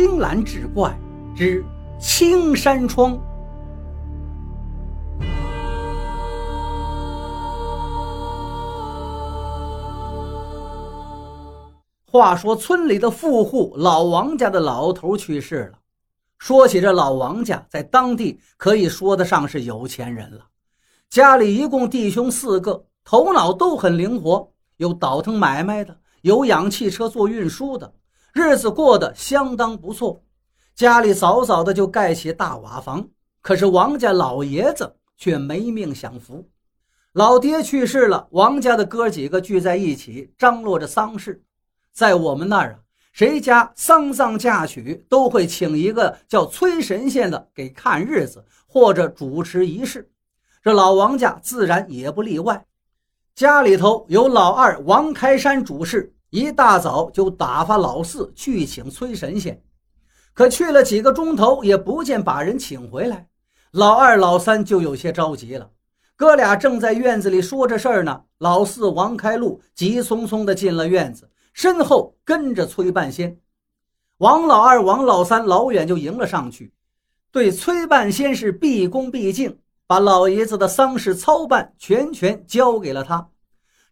青蓝志怪之青山窗。话说村里的富户老王家的老头去世了。说起这老王家，在当地可以说得上是有钱人了。家里一共弟兄四个，头脑都很灵活，有倒腾买卖的，有养汽车做运输的。日子过得相当不错，家里早早的就盖起大瓦房。可是王家老爷子却没命享福，老爹去世了，王家的哥几个聚在一起张罗着丧事。在我们那儿啊，谁家丧葬嫁娶都会请一个叫崔神仙的给看日子或者主持仪式，这老王家自然也不例外。家里头有老二王开山主事。一大早就打发老四去请崔神仙，可去了几个钟头也不见把人请回来，老二老三就有些着急了。哥俩正在院子里说着事儿呢，老四王开路急匆匆地进了院子，身后跟着崔半仙。王老二、王老三老远就迎了上去，对崔半仙是毕恭毕敬，把老爷子的丧事操办全权交给了他。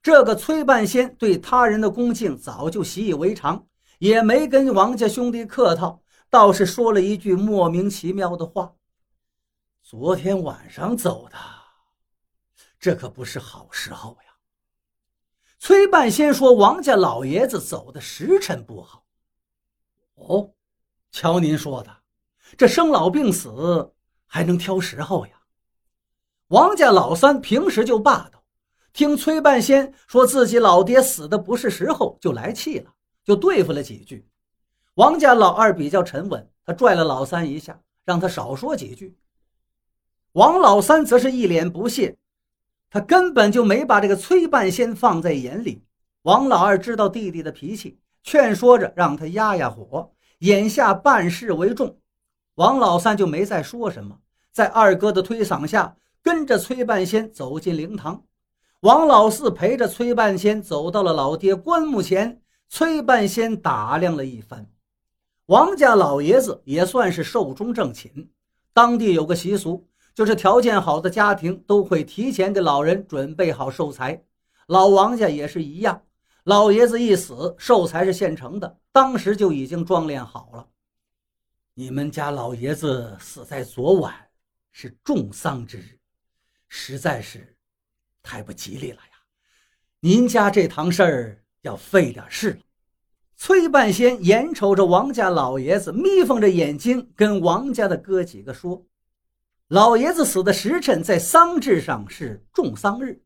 这个崔半仙对他人的恭敬早就习以为常，也没跟王家兄弟客套，倒是说了一句莫名其妙的话：“昨天晚上走的，这可不是好时候呀。”崔半仙说：“王家老爷子走的时辰不好。”哦，瞧您说的，这生老病死还能挑时候呀？王家老三平时就霸道。听崔半仙说自己老爹死的不是时候，就来气了，就对付了几句。王家老二比较沉稳，他拽了老三一下，让他少说几句。王老三则是一脸不屑，他根本就没把这个崔半仙放在眼里。王老二知道弟弟的脾气，劝说着让他压压火，眼下办事为重。王老三就没再说什么，在二哥的推搡下，跟着崔半仙走进灵堂。王老四陪着崔半仙走到了老爹棺木前，崔半仙打量了一番。王家老爷子也算是寿终正寝。当地有个习俗，就是条件好的家庭都会提前给老人准备好寿材。老王家也是一样，老爷子一死，寿材是现成的，当时就已经装殓好了。你们家老爷子死在昨晚，是重丧之日，实在是。太不吉利了呀！您家这堂事儿要费点事了。崔半仙眼瞅着王家老爷子，眯缝着眼睛跟王家的哥几个说：“老爷子死的时辰在丧制上是重丧日，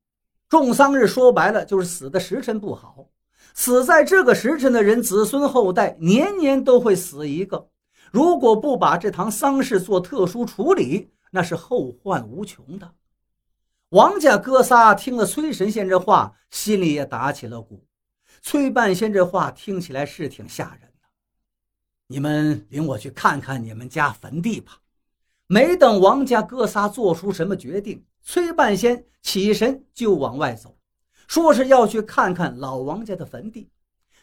重丧日说白了就是死的时辰不好。死在这个时辰的人，子孙后代年年都会死一个。如果不把这堂丧事做特殊处理，那是后患无穷的。”王家哥仨听了崔神仙这话，心里也打起了鼓。崔半仙这话听起来是挺吓人的。你们领我去看看你们家坟地吧。没等王家哥仨做出什么决定，崔半仙起身就往外走，说是要去看看老王家的坟地，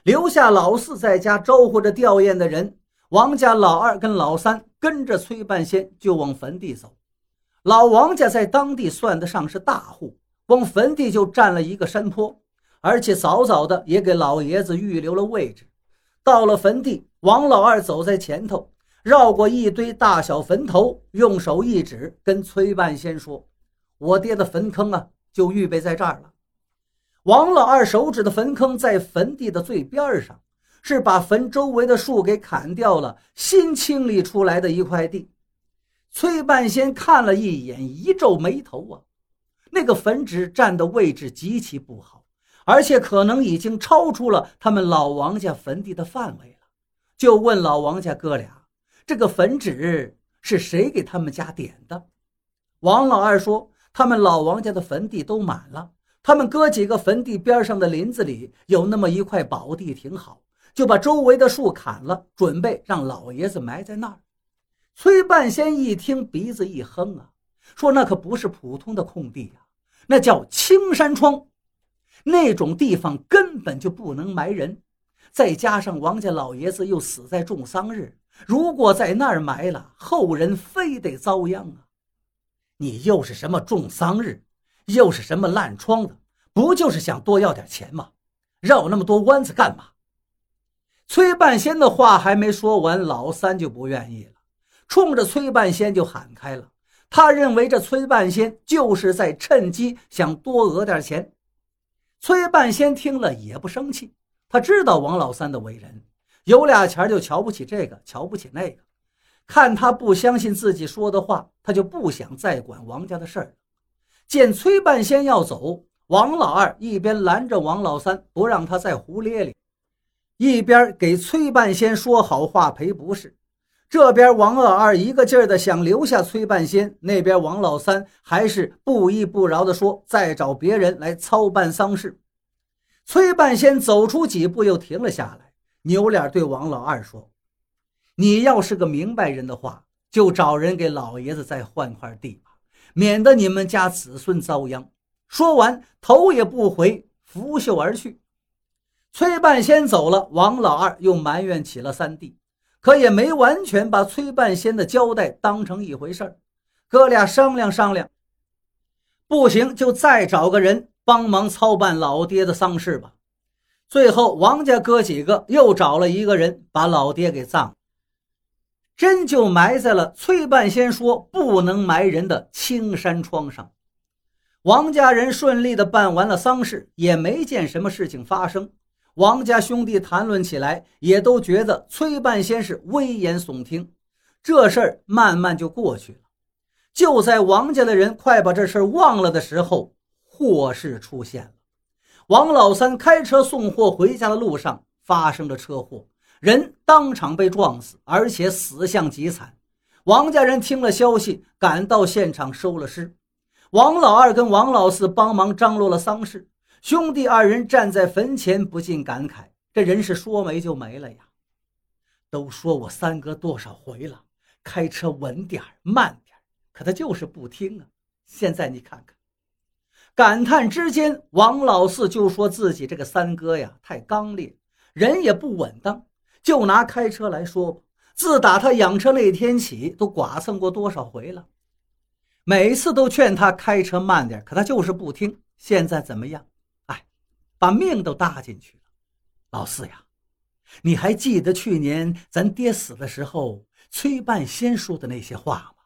留下老四在家招呼着吊唁的人。王家老二跟老三跟着崔半仙就往坟地走。老王家在当地算得上是大户，光坟地就占了一个山坡，而且早早的也给老爷子预留了位置。到了坟地，王老二走在前头，绕过一堆大小坟头，用手一指，跟崔半仙说：“我爹的坟坑啊，就预备在这儿了。”王老二手指的坟坑在坟地的最边上，是把坟周围的树给砍掉了，新清理出来的一块地。崔半仙看了一眼，一皱眉头啊，那个坟址占的位置极其不好，而且可能已经超出了他们老王家坟地的范围了。就问老王家哥俩：“这个坟址是谁给他们家点的？”王老二说：“他们老王家的坟地都满了，他们哥几个坟地边上的林子里有那么一块宝地，挺好，就把周围的树砍了，准备让老爷子埋在那儿。”崔半仙一听，鼻子一哼啊，说：“那可不是普通的空地呀，那叫青山窗，那种地方根本就不能埋人。再加上王家老爷子又死在重丧日，如果在那儿埋了，后人非得遭殃啊！你又是什么重丧日，又是什么烂窗子，不就是想多要点钱吗？绕那么多弯子干嘛？崔半仙的话还没说完，老三就不愿意了，冲着崔半仙就喊开了。他认为这崔半仙就是在趁机想多讹点钱。崔半仙听了也不生气，他知道王老三的为人，有俩钱就瞧不起这个，瞧不起那个。看他不相信自己说的话，他就不想再管王家的事儿。见崔半仙要走，王老二一边拦着王老三，不让他再胡咧咧，一边给崔半仙说好话赔不是。这边王老二一个劲儿的想留下崔半仙，那边王老三还是不依不饶的说再找别人来操办丧事。崔半仙走出几步又停了下来，扭脸对王老二说：“你要是个明白人的话，就找人给老爷子再换块地吧，免得你们家子孙遭殃。”说完，头也不回，拂袖而去。崔半仙走了，王老二又埋怨起了三弟。可也没完全把崔半仙的交代当成一回事儿，哥俩商量商量，不行就再找个人帮忙操办老爹的丧事吧。最后，王家哥几个又找了一个人把老爹给葬了，真就埋在了崔半仙说不能埋人的青山窗上。王家人顺利的办完了丧事，也没见什么事情发生。王家兄弟谈论起来，也都觉得崔半仙是危言耸听，这事儿慢慢就过去了。就在王家的人快把这事儿忘了的时候，祸事出现了。王老三开车送货回家的路上发生了车祸，人当场被撞死，而且死相极惨。王家人听了消息，赶到现场收了尸。王老二跟王老四帮忙张罗了丧事。兄弟二人站在坟前，不禁感慨：这人是说没就没了呀！都说我三哥多少回了，开车稳点慢点可他就是不听啊！现在你看看，感叹之间，王老四就说自己这个三哥呀，太刚烈，人也不稳当。就拿开车来说吧，自打他养车那天起，都剐蹭过多少回了，每次都劝他开车慢点可他就是不听。现在怎么样？把命都搭进去了，老四呀，你还记得去年咱爹死的时候崔半仙说的那些话吗？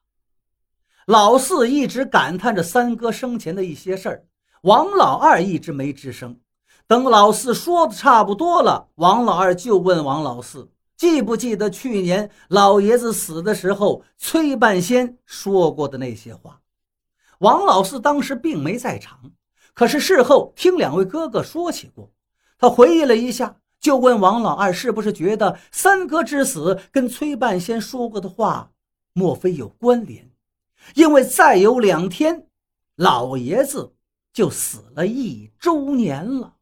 老四一直感叹着三哥生前的一些事儿，王老二一直没吱声。等老四说的差不多了，王老二就问王老四，记不记得去年老爷子死的时候崔半仙说过的那些话？王老四当时并没在场。可是事后听两位哥哥说起过，他回忆了一下，就问王老二是不是觉得三哥之死跟崔半仙说过的话，莫非有关联？因为再有两天，老爷子就死了一周年了。